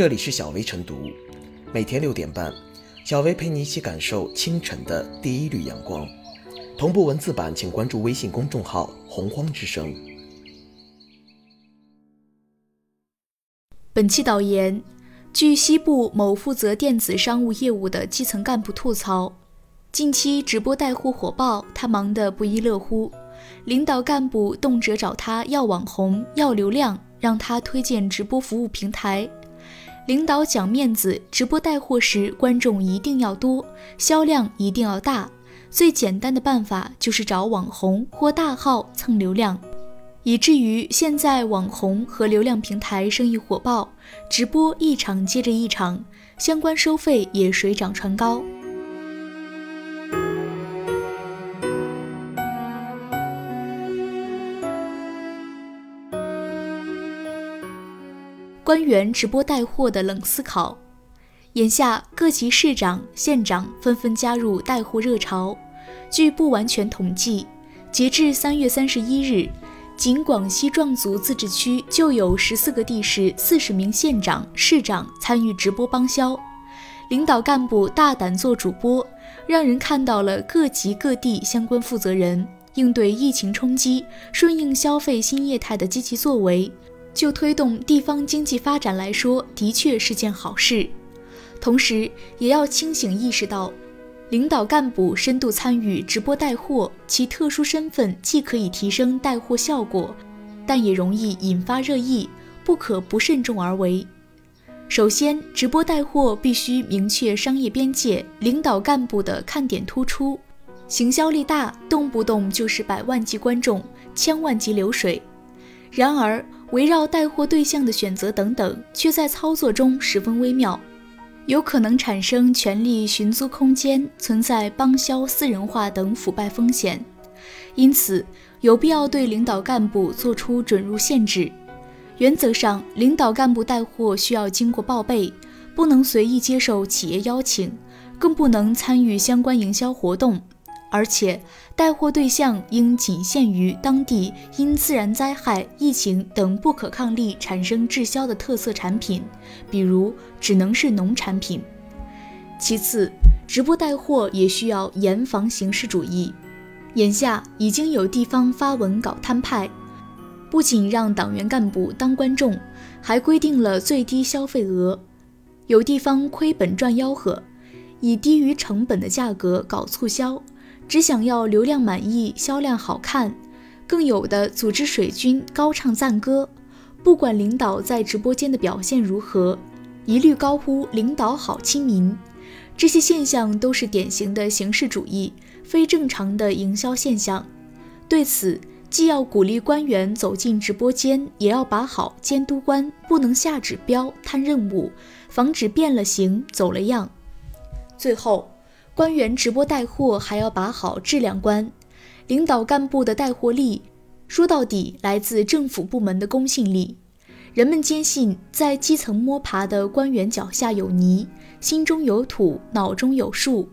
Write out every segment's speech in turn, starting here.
这里是小薇晨读，每天六点半，小薇陪你一起感受清晨的第一缕阳光。同步文字版，请关注微信公众号“洪荒之声”。本期导言：据西部某负责电子商务业务的基层干部吐槽，近期直播带货火爆，他忙得不亦乐乎。领导干部动辄找他要网红、要流量，让他推荐直播服务平台。领导讲面子，直播带货时观众一定要多，销量一定要大。最简单的办法就是找网红或大号蹭流量，以至于现在网红和流量平台生意火爆，直播一场接着一场，相关收费也水涨船高。官员直播带货的冷思考，眼下各级市长、县长纷纷加入带货热潮。据不完全统计，截至三月三十一日，仅广西壮族自治区就有十四个地市四十名县长、市长参与直播帮销。领导干部大胆做主播，让人看到了各级各地相关负责人应对疫情冲击、顺应消费新业态的积极作为。就推动地方经济发展来说，的确是件好事。同时，也要清醒意识到，领导干部深度参与直播带货，其特殊身份既可以提升带货效果，但也容易引发热议，不可不慎重而为。首先，直播带货必须明确商业边界，领导干部的看点突出，行销力大，动不动就是百万级观众、千万级流水。然而，围绕带货对象的选择等等，却在操作中十分微妙，有可能产生权力寻租空间，存在帮销私人化等腐败风险。因此，有必要对领导干部作出准入限制。原则上，领导干部带货需要经过报备，不能随意接受企业邀请，更不能参与相关营销活动。而且，带货对象应仅限于当地因自然灾害、疫情等不可抗力产生滞销的特色产品，比如只能是农产品。其次，直播带货也需要严防形式主义。眼下已经有地方发文搞摊派，不仅让党员干部当观众，还规定了最低消费额。有地方亏本赚吆喝，以低于成本的价格搞促销。只想要流量满意、销量好看，更有的组织水军高唱赞歌，不管领导在直播间的表现如何，一律高呼领导好亲民。这些现象都是典型的形式主义、非正常的营销现象。对此，既要鼓励官员走进直播间，也要把好监督关，不能下指标、摊任务，防止变了形、走了样。最后。官员直播带货还要把好质量关，领导干部的带货力，说到底来自政府部门的公信力。人们坚信，在基层摸爬的官员脚下有泥，心中有土，脑中有数，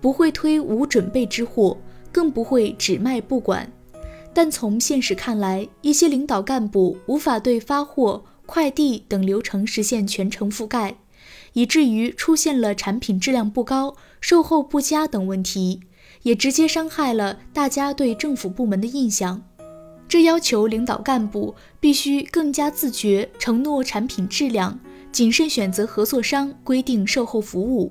不会推无准备之货，更不会只卖不管。但从现实看来，一些领导干部无法对发货、快递等流程实现全程覆盖。以至于出现了产品质量不高、售后不佳等问题，也直接伤害了大家对政府部门的印象。这要求领导干部必须更加自觉，承诺产品质量，谨慎选择合作商，规定售后服务。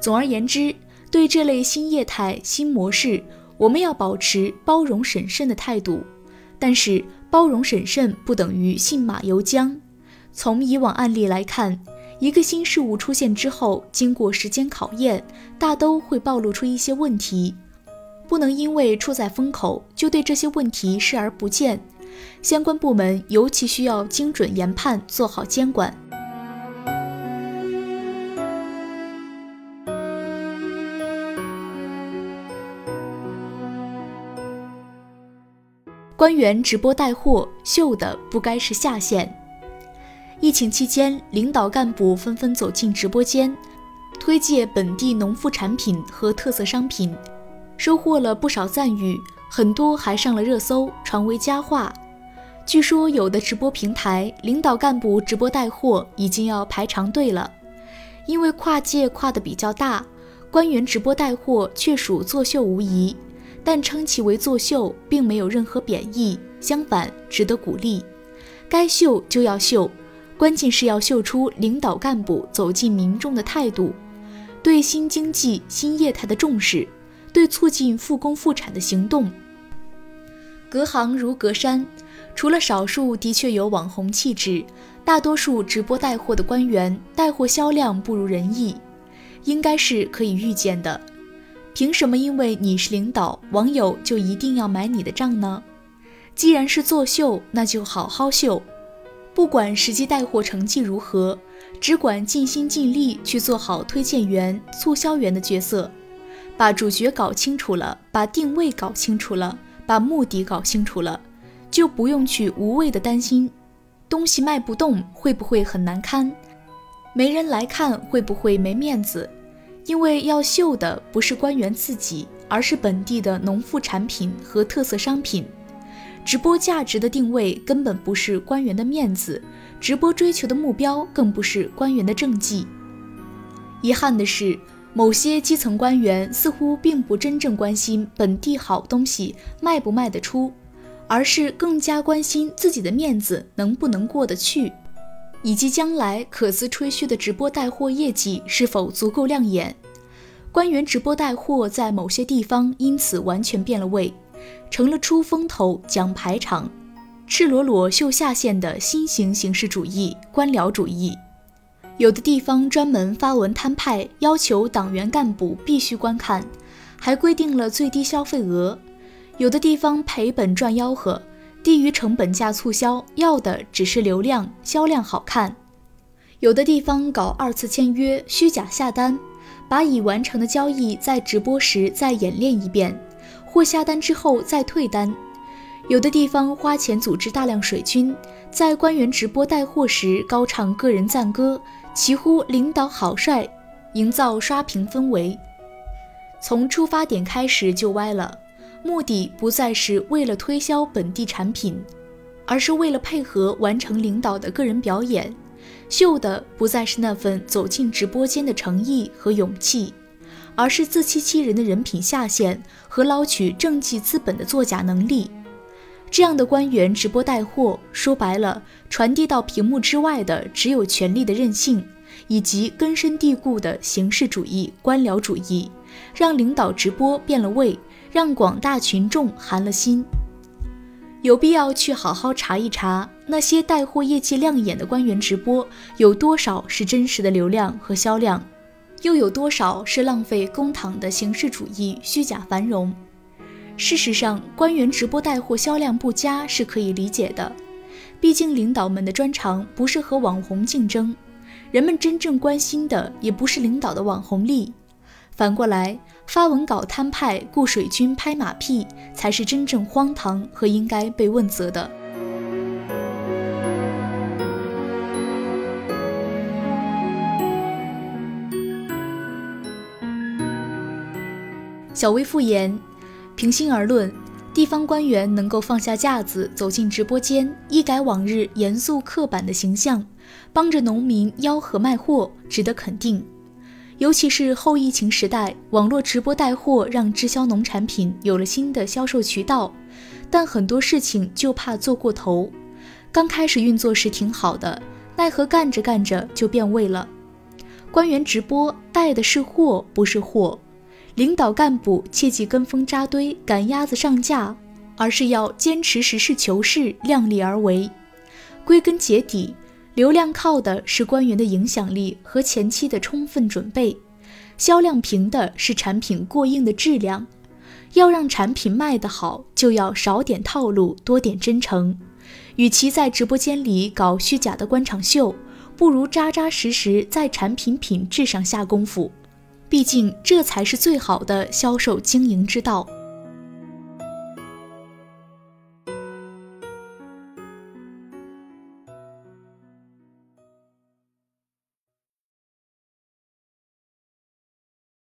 总而言之，对这类新业态、新模式，我们要保持包容审慎的态度。但是，包容审慎不等于信马由缰。从以往案例来看，一个新事物出现之后，经过时间考验，大都会暴露出一些问题，不能因为处在风口就对这些问题视而不见。相关部门尤其需要精准研判，做好监管。官员直播带货，秀的不该是下线。疫情期间，领导干部纷纷走进直播间，推介本地农副产品和特色商品，收获了不少赞誉，很多还上了热搜，传为佳话。据说有的直播平台领导干部直播带货已经要排长队了，因为跨界跨得比较大，官员直播带货确属作秀无疑，但称其为作秀并没有任何贬义，相反值得鼓励。该秀就要秀，关键是要秀出领导干部走进民众的态度，对新经济新业态的重视，对促进复工复产的行动。隔行如隔山。除了少数的确有网红气质，大多数直播带货的官员带货销量不如人意，应该是可以预见的。凭什么因为你是领导，网友就一定要买你的账呢？既然是作秀，那就好好秀，不管实际带货成绩如何，只管尽心尽力去做好推荐员、促销员的角色，把主角搞清楚了，把定位搞清楚了，把目的搞清楚了。就不用去无谓的担心，东西卖不动会不会很难堪，没人来看会不会没面子？因为要秀的不是官员自己，而是本地的农副产品和特色商品。直播价值的定位根本不是官员的面子，直播追求的目标更不是官员的政绩。遗憾的是，某些基层官员似乎并不真正关心本地好东西卖不卖得出。而是更加关心自己的面子能不能过得去，以及将来可资吹嘘的直播带货业绩是否足够亮眼。官员直播带货在某些地方因此完全变了味，成了出风头、讲排场、赤裸裸秀下限的新型形式主义、官僚主义。有的地方专门发文摊派，要求党员干部必须观看，还规定了最低消费额。有的地方赔本赚吆喝，低于成本价促销，要的只是流量，销量好看；有的地方搞二次签约，虚假下单，把已完成的交易在直播时再演练一遍，或下单之后再退单；有的地方花钱组织大量水军，在官员直播带货时高唱个人赞歌，齐呼领导好帅，营造刷屏氛围，从出发点开始就歪了。目的不再是为了推销本地产品，而是为了配合完成领导的个人表演。秀的不再是那份走进直播间的诚意和勇气，而是自欺欺人的人品下限和捞取政绩资本的作假能力。这样的官员直播带货，说白了，传递到屏幕之外的只有权力的任性，以及根深蒂固的形式主义、官僚主义，让领导直播变了味。让广大群众寒了心，有必要去好好查一查那些带货业绩亮眼的官员直播有多少是真实的流量和销量，又有多少是浪费公帑的形式主义虚假繁荣。事实上，官员直播带货销量不佳是可以理解的，毕竟领导们的专长不是和网红竞争，人们真正关心的也不是领导的网红力。反过来。发文稿摊派、雇水军拍马屁，才是真正荒唐和应该被问责的。小微复言：平心而论，地方官员能够放下架子走进直播间，一改往日严肃刻板的形象，帮着农民吆喝卖货，值得肯定。尤其是后疫情时代，网络直播带货让滞销农产品有了新的销售渠道，但很多事情就怕做过头。刚开始运作时挺好的，奈何干着干着就变味了。官员直播带的是货，不是货。领导干部切忌跟风扎堆、赶鸭子上架，而是要坚持实事求是、量力而为。归根结底。流量靠的是官员的影响力和前期的充分准备，销量凭的是产品过硬的质量。要让产品卖得好，就要少点套路，多点真诚。与其在直播间里搞虚假的官场秀，不如扎扎实实在产品品质上下功夫。毕竟这才是最好的销售经营之道。